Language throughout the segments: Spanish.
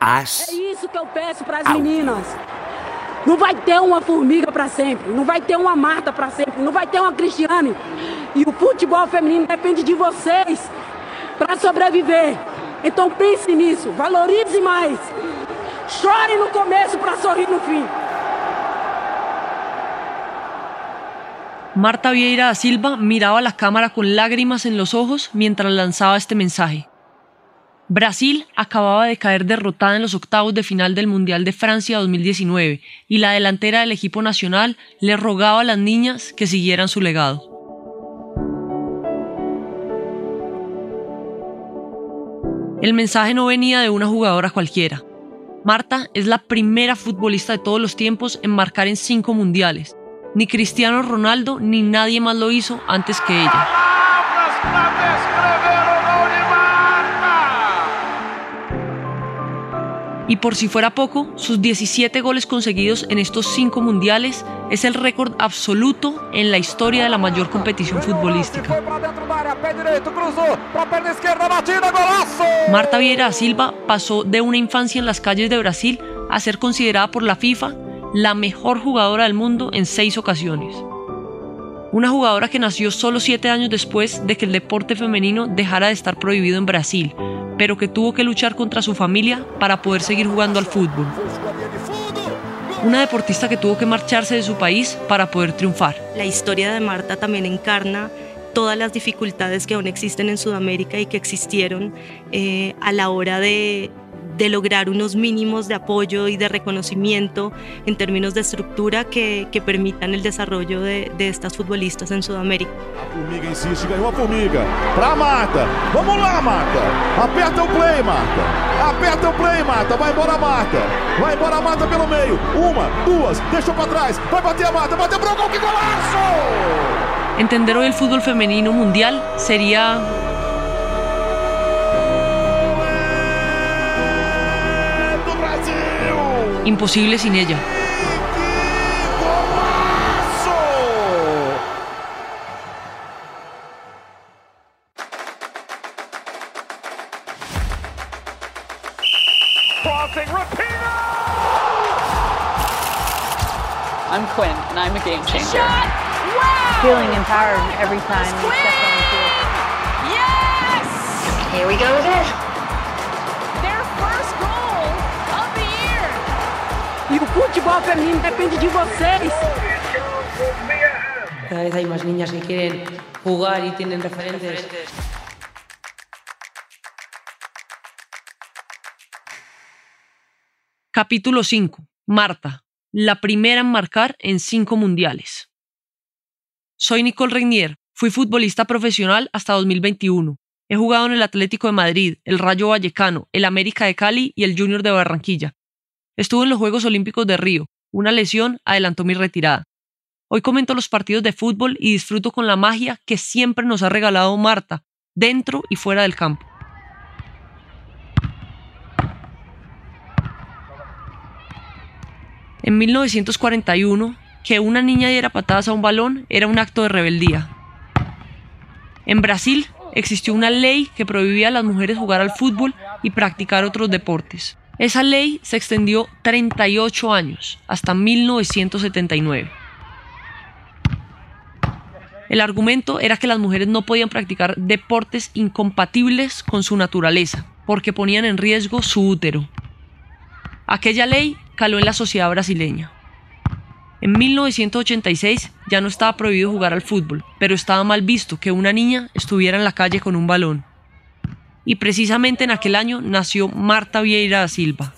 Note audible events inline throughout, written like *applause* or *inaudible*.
As. É isso que eu peço para as meninas. Não vai ter uma formiga para sempre, não vai ter uma Marta para sempre, não vai ter uma Cristiane. E o futebol feminino depende de vocês para sobreviver. Então pense nisso, valorize mais. Chore no começo para sorrir no fim. Marta Vieira da Silva miraba la cámara con lágrimas en los ojos mientras lanzaba este mensaje. Brasil acababa de caer derrotada en los octavos de final del Mundial de Francia 2019 y la delantera del equipo nacional le rogaba a las niñas que siguieran su legado. El mensaje no venía de una jugadora cualquiera. Marta es la primera futbolista de todos los tiempos en marcar en cinco mundiales. Ni Cristiano Ronaldo ni nadie más lo hizo antes que ella. Y por si fuera poco, sus 17 goles conseguidos en estos cinco mundiales es el récord absoluto en la historia de la mayor competición futbolística. Marta Vieira da Silva pasó de una infancia en las calles de Brasil a ser considerada por la FIFA la mejor jugadora del mundo en seis ocasiones. Una jugadora que nació solo siete años después de que el deporte femenino dejara de estar prohibido en Brasil, pero que tuvo que luchar contra su familia para poder seguir jugando al fútbol. Una deportista que tuvo que marcharse de su país para poder triunfar. La historia de Marta también encarna todas las dificultades que aún existen en Sudamérica y que existieron eh, a la hora de, de lograr unos mínimos de apoyo y de reconocimiento en términos de estructura que, que permitan el desarrollo de, de, estas futbolistas en Sudamérica. A formiga insiste, ganhou a formiga. Pra Marta. Vamos lá, Marta. Aperta o play, Marta. Aperta o play, Marta. Vai embora, Marta. Vai embora, Marta pelo meio. Uma, duas, deixou pra trás. Vai bater a Marta. Bateu pro gol, que golaço! Entender hoy el fútbol femenino mundial sería imposible sin ella. I'm Quinn, and I'm a game changer. Shot! Wow! Feeling empowered every time we step on the field. Yes! Here we go again. E o futebol feminino depende de vocês. Cada vez hay más niñas que quieren jugar y tienen referentes. Capítulo 5. Marta, la primera en marcar en cinco mundiales. Soy Nicole Regnier, fui futbolista profesional hasta 2021. He jugado en el Atlético de Madrid, el Rayo Vallecano, el América de Cali y el Junior de Barranquilla. Estuve en los Juegos Olímpicos de Río. Una lesión adelantó mi retirada. Hoy comento los partidos de fútbol y disfruto con la magia que siempre nos ha regalado Marta, dentro y fuera del campo. En 1941, que una niña diera patadas a un balón era un acto de rebeldía. En Brasil existió una ley que prohibía a las mujeres jugar al fútbol y practicar otros deportes. Esa ley se extendió 38 años, hasta 1979. El argumento era que las mujeres no podían practicar deportes incompatibles con su naturaleza, porque ponían en riesgo su útero. Aquella ley caló en la sociedad brasileña. En 1986 ya no estaba prohibido jugar al fútbol, pero estaba mal visto que una niña estuviera en la calle con un balón. Y precisamente en aquel año nació Marta Vieira da Silva.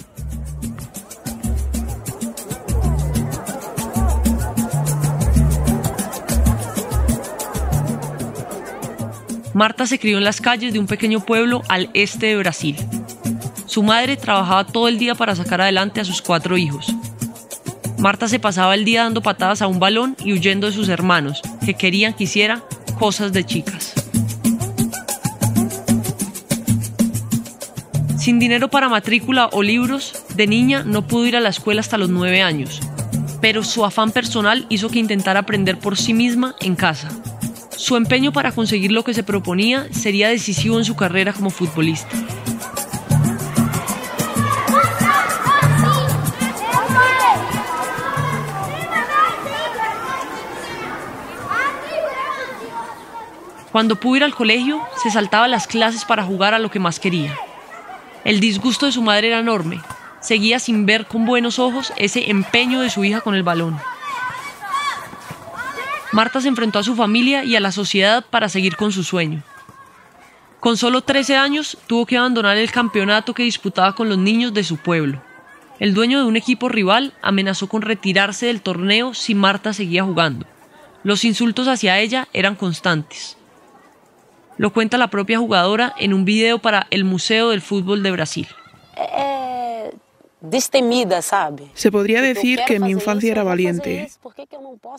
Marta se crió en las calles de un pequeño pueblo al este de Brasil. Su madre trabajaba todo el día para sacar adelante a sus cuatro hijos. Marta se pasaba el día dando patadas a un balón y huyendo de sus hermanos, que querían que hiciera cosas de chicas. Sin dinero para matrícula o libros, de niña no pudo ir a la escuela hasta los nueve años, pero su afán personal hizo que intentara aprender por sí misma en casa. Su empeño para conseguir lo que se proponía sería decisivo en su carrera como futbolista. Cuando pudo ir al colegio, se saltaba las clases para jugar a lo que más quería. El disgusto de su madre era enorme. Seguía sin ver con buenos ojos ese empeño de su hija con el balón. Marta se enfrentó a su familia y a la sociedad para seguir con su sueño. Con solo 13 años tuvo que abandonar el campeonato que disputaba con los niños de su pueblo. El dueño de un equipo rival amenazó con retirarse del torneo si Marta seguía jugando. Los insultos hacia ella eran constantes. Lo cuenta la propia jugadora en un video para el Museo del Fútbol de Brasil. Se podría decir que mi infancia era valiente.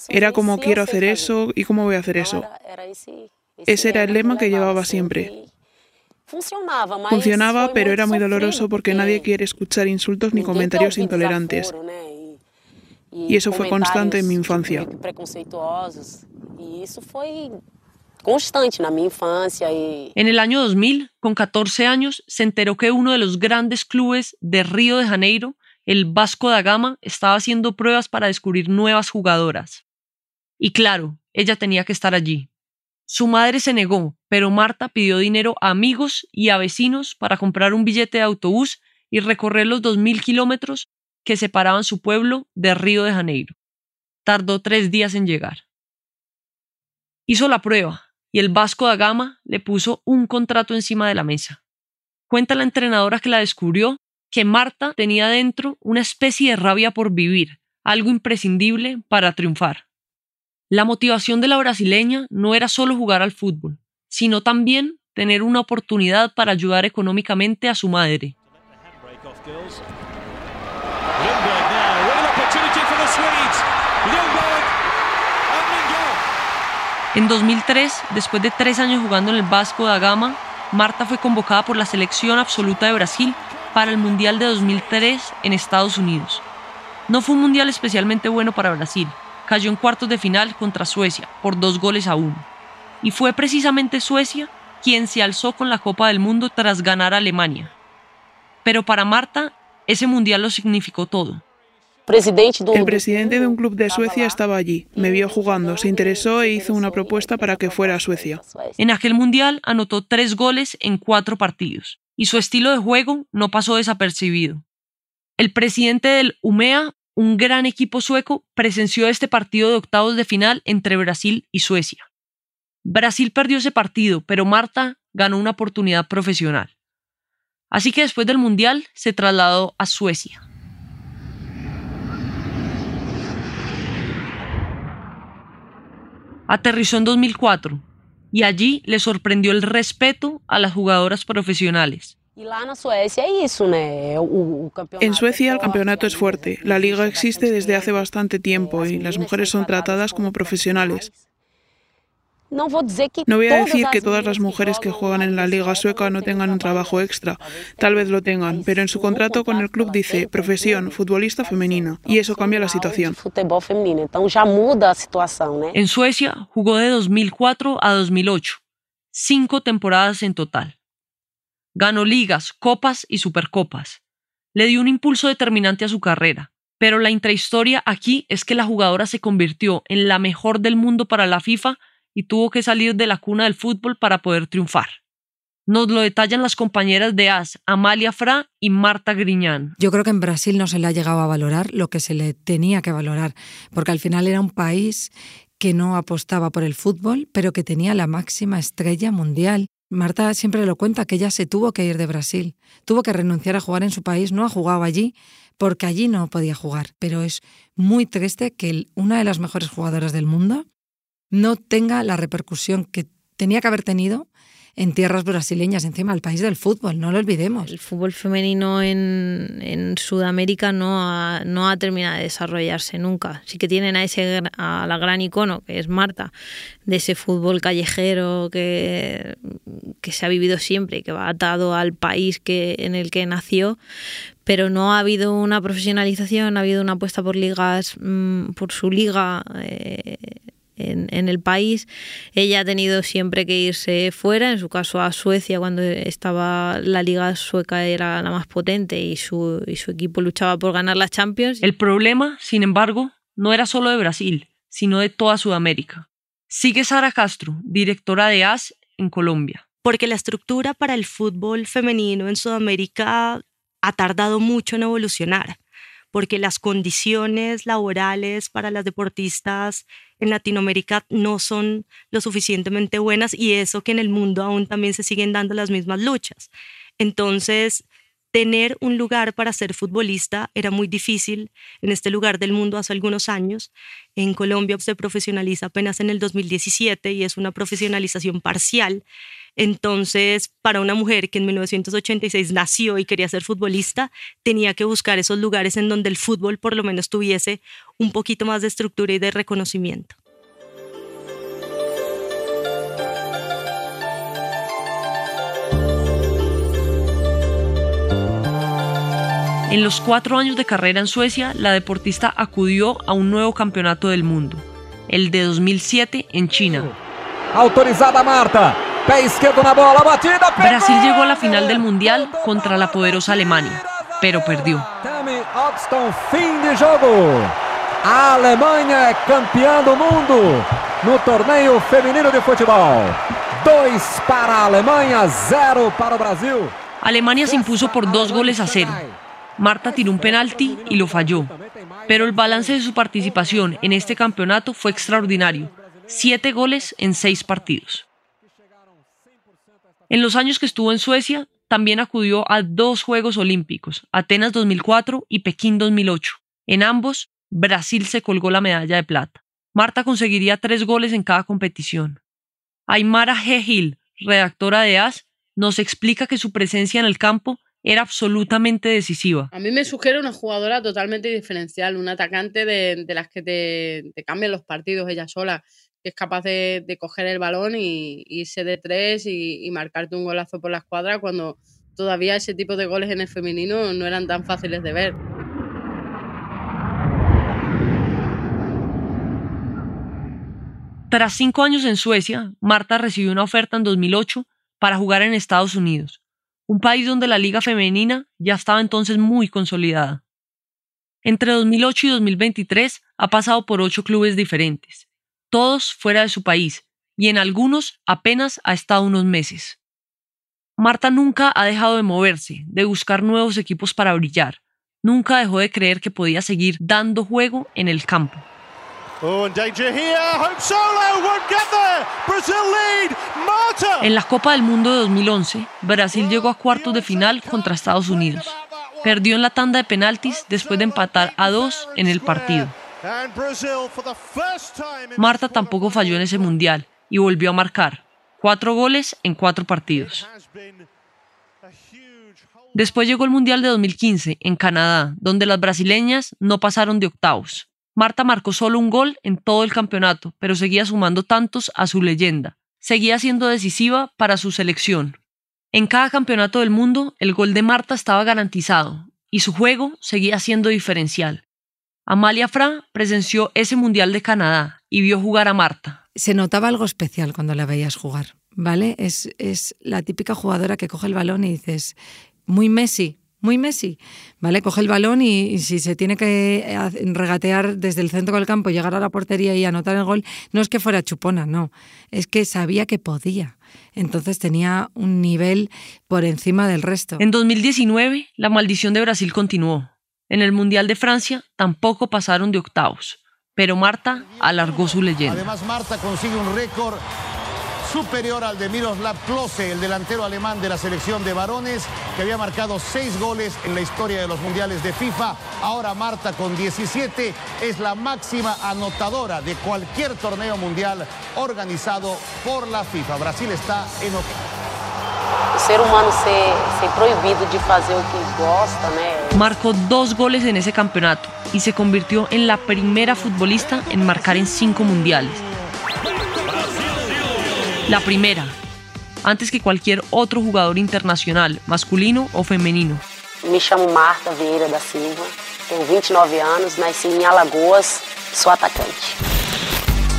Era como quiero hacer eso y cómo voy a hacer eso. Ese era el lema que llevaba siempre. Funcionaba, pero era muy doloroso porque nadie quiere escuchar insultos ni comentarios intolerantes. Y eso fue constante en mi infancia. En el año 2000, con 14 años, se enteró que uno de los grandes clubes de Río de Janeiro, el Vasco da Gama, estaba haciendo pruebas para descubrir nuevas jugadoras. Y claro, ella tenía que estar allí. Su madre se negó, pero Marta pidió dinero a amigos y a vecinos para comprar un billete de autobús y recorrer los 2.000 kilómetros que separaban su pueblo de Río de Janeiro. Tardó tres días en llegar. Hizo la prueba y el Vasco da Gama le puso un contrato encima de la mesa. Cuenta la entrenadora que la descubrió que Marta tenía dentro una especie de rabia por vivir, algo imprescindible para triunfar. La motivación de la brasileña no era solo jugar al fútbol, sino también tener una oportunidad para ayudar económicamente a su madre. En 2003, después de tres años jugando en el Vasco da Gama, Marta fue convocada por la selección absoluta de Brasil para el Mundial de 2003 en Estados Unidos. No fue un mundial especialmente bueno para Brasil, cayó en cuartos de final contra Suecia por dos goles a uno. Y fue precisamente Suecia quien se alzó con la Copa del Mundo tras ganar a Alemania. Pero para Marta, ese mundial lo significó todo. El presidente de un club de Suecia estaba allí, me vio jugando, se interesó e hizo una propuesta para que fuera a Suecia. En aquel mundial anotó tres goles en cuatro partidos y su estilo de juego no pasó desapercibido. El presidente del UMEA un gran equipo sueco presenció este partido de octavos de final entre Brasil y Suecia. Brasil perdió ese partido, pero Marta ganó una oportunidad profesional. Así que después del Mundial se trasladó a Suecia. Aterrizó en 2004 y allí le sorprendió el respeto a las jugadoras profesionales. En Suecia el campeonato es fuerte, la liga existe desde hace bastante tiempo y las mujeres son tratadas como profesionales. No voy a decir que todas las mujeres que juegan en la liga sueca no tengan un trabajo extra, tal vez lo tengan, pero en su contrato con el club dice profesión, futbolista femenina, y eso cambia la situación. En Suecia jugó de 2004 a 2008, cinco temporadas en total. Ganó ligas, copas y supercopas. Le dio un impulso determinante a su carrera. Pero la intrahistoria aquí es que la jugadora se convirtió en la mejor del mundo para la FIFA y tuvo que salir de la cuna del fútbol para poder triunfar. Nos lo detallan las compañeras de AS, Amalia Fra y Marta Griñán. Yo creo que en Brasil no se le ha llegado a valorar lo que se le tenía que valorar, porque al final era un país que no apostaba por el fútbol, pero que tenía la máxima estrella mundial. Marta siempre lo cuenta que ella se tuvo que ir de Brasil, tuvo que renunciar a jugar en su país, no ha jugado allí porque allí no podía jugar, pero es muy triste que una de las mejores jugadoras del mundo no tenga la repercusión que tenía que haber tenido en tierras brasileñas, encima el país del fútbol, no lo olvidemos. El fútbol femenino en, Sudamérica no ha, no ha terminado de desarrollarse nunca. Sí que tienen a, ese, a la gran icono, que es Marta, de ese fútbol callejero que, que se ha vivido siempre que va atado al país que, en el que nació, pero no ha habido una profesionalización, ha habido una apuesta por ligas, mm, por su liga. Eh, en, el país. Ella ha tenido siempre que irse fuera, en su caso a Suecia cuando estaba la liga sueca era la más potente y su, y su equipo luchaba por ganar la Champions. El problema, sin embargo, no era solo de Brasil, sino de toda Sudamérica. Sigue Sara Castro, directora de AS en Colombia. Porque la estructura para el fútbol femenino en Sudamérica ha tardado mucho en evolucionar porque las condiciones laborales para las deportistas en Latinoamérica no son lo suficientemente buenas y eso que en el mundo aún también se siguen dando las mismas luchas. Entonces, tener un lugar para ser futbolista era muy difícil en este lugar del mundo hace algunos años. En Colombia se profesionaliza apenas en el 2017 y es una profesionalización parcial. Entonces, para una mujer que en 1986 nació y quería ser futbolista, tenía que buscar esos lugares en donde el fútbol por lo menos tuviese un poquito más de estructura y de reconocimiento. En los cuatro años de carrera en Suecia, la deportista acudió a un nuevo campeonato del mundo, el de 2007 en China. Autorizada Marta, Brasil llegó a la final del Mundial contra la poderosa Alemania, pero perdió. fin de jogo. Alemania es campeón del mundo no torneo femenino de fútbol. Dos para Alemania, cero para Brasil. Alemania se impuso por dos goles a cero. Marta tiró un penalti y lo falló. Pero el balance de su participación en este campeonato fue extraordinario. Siete goles en seis partidos. En los años que estuvo en Suecia, también acudió a dos Juegos Olímpicos, Atenas 2004 y Pekín 2008. En ambos, Brasil se colgó la medalla de plata. Marta conseguiría tres goles en cada competición. Aymara G. Redactora de AS, nos explica que su presencia en el campo era absolutamente decisiva. A mí me sugiere una jugadora totalmente diferencial, un atacante de, las que te, te cambian los partidos ella sola que es capaz de, coger el balón y, irse de tres y, marcarte un golazo por la escuadra cuando todavía ese tipo de goles en el femenino no eran tan fáciles de ver. Tras cinco años en Suecia, Marta recibió una oferta en 2008 para jugar en Estados Unidos, un país donde la liga femenina ya estaba entonces muy consolidada. Entre 2008 y 2023 ha pasado por ocho clubes diferentes todos fuera de su país, y en algunos apenas ha estado unos meses. Marta nunca ha dejado de moverse, de buscar nuevos equipos para brillar. Nunca dejó de creer que podía seguir dando juego en el campo. En la Copa del Mundo de 2011, Brasil llegó a cuartos de final contra Estados Unidos. Perdió en la tanda de penaltis después de empatar a dos en el partido. Marta tampoco falló en ese mundial y volvió a marcar cuatro goles en cuatro partidos. Después llegó el Mundial de 2015 en Canadá, donde las brasileñas no pasaron de octavos. Marta marcó solo un gol en todo el campeonato, pero seguía sumando tantos a su leyenda. Seguía siendo decisiva para su selección. En cada campeonato del mundo, el gol de Marta estaba garantizado y su juego seguía siendo diferencial. Amalia Fra presenció ese Mundial de Canadá y vio jugar a Marta. Se notaba algo especial cuando la veías jugar, ¿vale? Es, es la típica jugadora que coge el balón y dices, muy Messi, muy Messi, ¿vale? Coge el balón y, si se tiene que regatear desde el centro del campo, llegar a la portería y anotar el gol, no es que fuera chupona, no, es que sabía que podía. Entonces tenía un nivel por encima del resto. En 2019, la maldición de Brasil continuó. En el Mundial de Francia tampoco pasaron de octavos, pero Marta alargó su leyenda. Además, Marta consigue un récord superior al de Miroslav Klose, el delantero alemán de la selección de varones, que había marcado seis goles en la historia de los mundiales de FIFA. Ahora Marta con 17 es la máxima anotadora de cualquier torneo mundial organizado por la FIFA. Brasil está en octavos. ser humano ser, prohibido de hacer lo que gosta, Marcó dos goles en ese campeonato y se convirtió en la primera futbolista en marcar en cinco mundiales. La primera, antes que cualquier otro jugador internacional, masculino o femenino. Me llamo Marta Vieira da Silva, tengo 29 años, nací en Alagoas, soy atacante.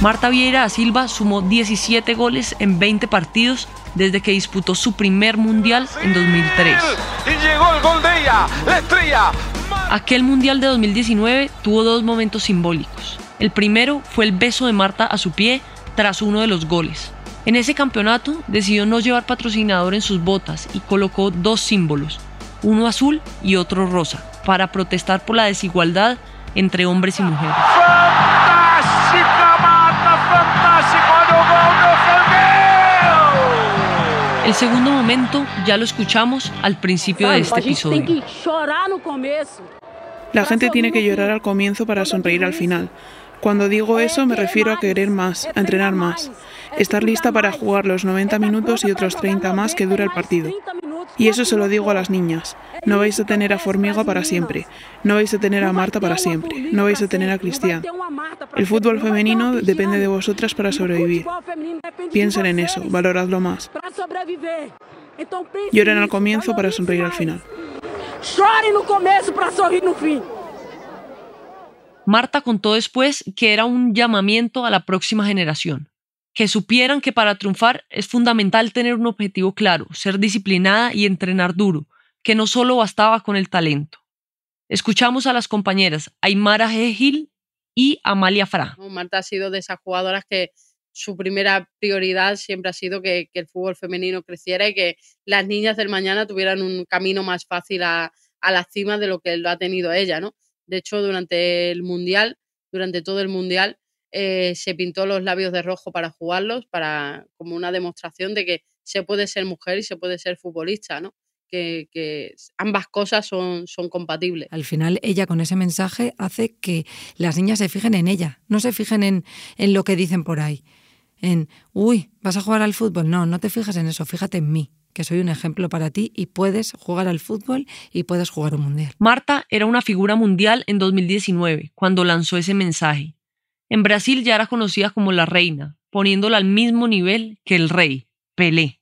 Marta Vieira da Silva sumó 17 goles en 20 partidos desde que disputó su primer mundial en 2003. Y llegó el gol de ella, la estrella. Aquel mundial de 2019 tuvo dos momentos simbólicos. El primero fue el beso de Marta a su pie tras uno de los goles. En ese campeonato decidió no llevar patrocinador en sus botas y colocó dos símbolos, uno azul y otro rosa, para protestar por la desigualdad entre hombres y mujeres. El segundo momento ya lo escuchamos al principio de este episodio. La gente tiene que llorar al comienzo para sonreír al final. Cuando digo eso me refiero a querer más, a entrenar más, estar lista para jugar los 90 minutos y otros 30 más que dura el partido. Y eso se lo digo a las niñas. No vais a tener a Formiga para siempre. No vais a tener a Marta para siempre. No vais a tener a Cristian. El fútbol femenino depende de vosotras para sobrevivir. Piensen en eso, valoradlo más. Lloren al comienzo para sonreír al final. Marta contó después que era un llamamiento a la próxima generación que supieran que para triunfar es fundamental tener un objetivo claro, ser disciplinada y entrenar duro, que no solo bastaba con el talento. Escuchamos a las compañeras Aymara Gil y Amalia Fra. Marta ha sido de esas jugadoras que su primera prioridad siempre ha sido que, el fútbol femenino creciera y que las niñas del mañana tuvieran un camino más fácil a, a la cima de lo que lo ha tenido ella, ¿no? De hecho, durante el Mundial, durante todo el Mundial, eh, se pintó los labios de rojo para jugarlos, para, como una demostración de que se puede ser mujer y se puede ser futbolista, ¿no? Que, ambas cosas son, son compatibles. Al final, ella con ese mensaje hace que las niñas se fijen en ella, no se fijen en, en lo que dicen por ahí. En, uy, ¿vas a jugar al fútbol? No, no te fijas en eso, fíjate en mí, que soy un ejemplo para ti y puedes jugar al fútbol y puedes jugar un mundial. Marta era una figura mundial en 2019, cuando lanzó ese mensaje. En Brasil ya era conocida como la reina, poniéndola al mismo nivel que el rey, Pelé.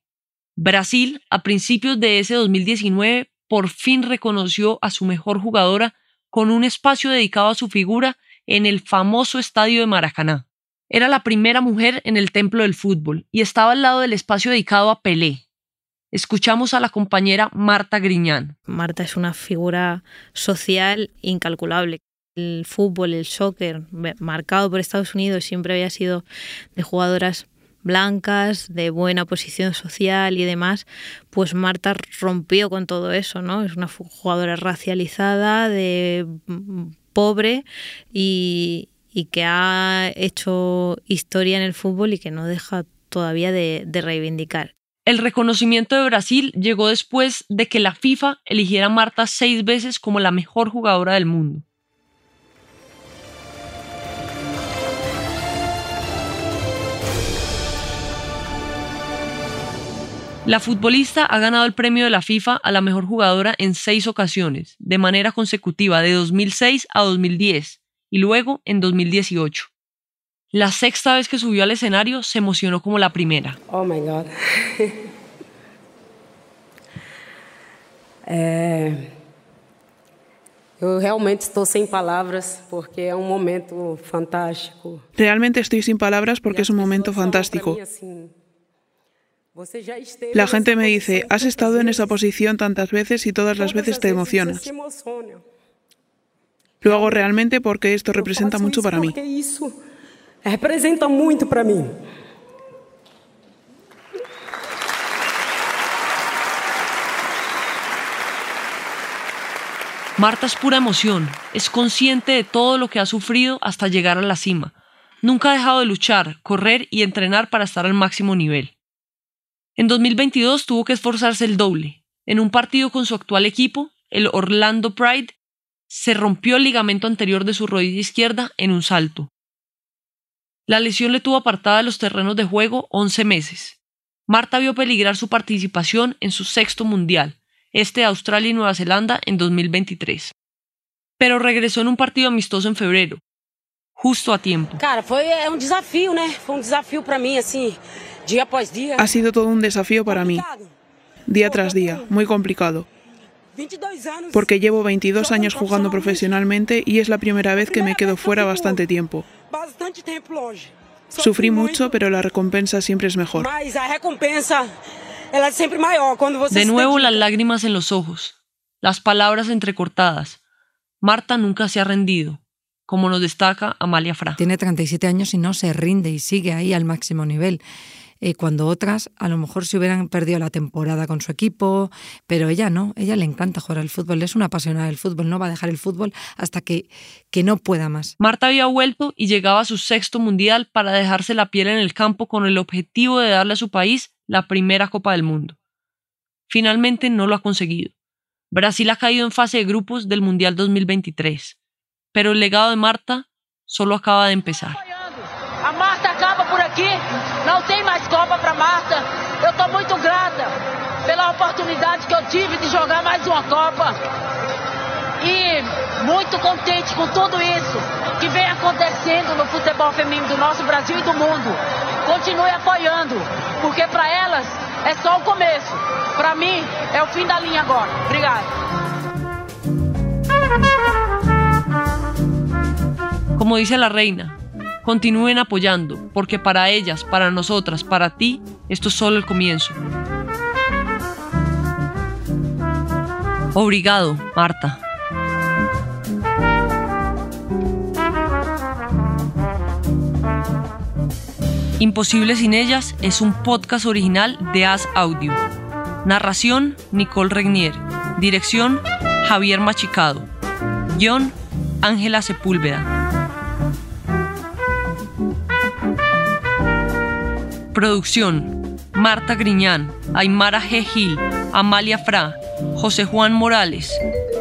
Brasil, a principios de ese 2019, por fin reconoció a su mejor jugadora con un espacio dedicado a su figura en el famoso estadio de Maracaná. Era la primera mujer en el templo del fútbol y estaba al lado del espacio dedicado a Pelé. Escuchamos a la compañera Marta Griñán. Marta es una figura social incalculable el fútbol, el soccer, marcado por Estados Unidos, siempre había sido de jugadoras blancas, de buena posición social y demás, pues Marta rompió con todo eso, ¿no? Es una jugadora racializada, de mm, pobre y, que ha hecho historia en el fútbol y que no deja todavía de reivindicar. El reconocimiento de Brasil llegó después de que la FIFA eligiera a Marta seis veces como la mejor jugadora del mundo. La futbolista ha ganado el premio de la FIFA a la mejor jugadora en seis ocasiones, de manera consecutiva de 2006 a 2010 y luego en 2018. La sexta vez que subió al escenario se emocionó como la primera. Oh my God. é... *laughs* Eu realmente estou sem palavras porque é um momento fantástico. Realmente estoy sin palabras porque es un momento fantástico. La gente me dice, has estado en esa posición tantas veces y todas las veces te emocionas. Lo hago realmente porque esto representa mucho para mí. Representa mucho para mí. Marta es pura emoción, es consciente de todo lo que ha sufrido hasta llegar a la cima. Nunca ha dejado de luchar, correr y entrenar para estar al máximo nivel. En 2022 tuvo que esforzarse el doble. En un partido con su actual equipo, el Orlando Pride, se rompió el ligamento anterior de su rodilla izquierda en un salto. La lesión le tuvo apartada de los terrenos de juego 11 meses. Marta vio peligrar su participación en su sexto mundial, este de Australia y Nueva Zelanda en 2023. Pero regresó en un partido amistoso en febrero, justo a tiempo. Cara, fue un desafío, ¿no? Fue un desafío para mí, así. Ha sido todo un desafío para mí, día tras día, muy complicado. Porque llevo 22 años jugando profesionalmente y es la primera vez que me quedo fuera bastante tiempo. Sufrí mucho, pero la recompensa siempre es mejor. De nuevo las lágrimas en los ojos, las palabras entrecortadas. Marta nunca se ha rendido. como nos destaca Amalia Fra. Tiene 37 años y no se rinde y sigue ahí al máximo nivel. Eh, cuando otras a lo mejor se hubieran perdido la temporada con su equipo, pero ella no, ella le encanta jugar al fútbol, es una apasionada del fútbol, no va a dejar el fútbol hasta que, que no pueda más. Marta había vuelto y llegaba a su sexto mundial para dejarse la piel en el campo con el objetivo de darle a su país la primera Copa del Mundo. Finalmente no lo ha conseguido. Brasil ha caído en fase de grupos del Mundial 2023, pero el legado de Marta solo acaba de empezar. Aqui, não tem mais Copa para Marta. Eu estou muito grata pela oportunidade que eu tive de jogar mais uma Copa. E muito contente com tudo isso que vem acontecendo no futebol feminino do nosso Brasil e do mundo. Continue apoiando, porque para elas é só o começo. Para mim é o fim da linha agora. Obrigada. Como dice la reina, continúen apoyando, porque para ellas, para nosotras, para ti, esto es solo el comienzo. Obrigado, Marta. Imposible sin ellas es un podcast original de As Audio. Narración, Nicole Regnier. Dirección, Javier Machicado. Guión, Ángela Sepúlveda. Producción, Marta Griñán, Aymara G. Gil, Amalia Fra, José Juan Morales,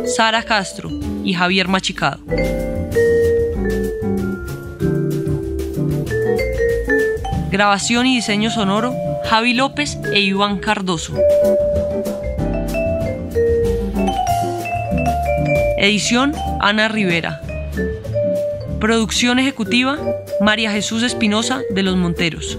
Sara Castro y Javier Machicado. Grabación y diseño sonoro, Javi López e Iván Cardoso. Edición, Ana Rivera. Producción ejecutiva, María Jesús Espinosa de Los Monteros.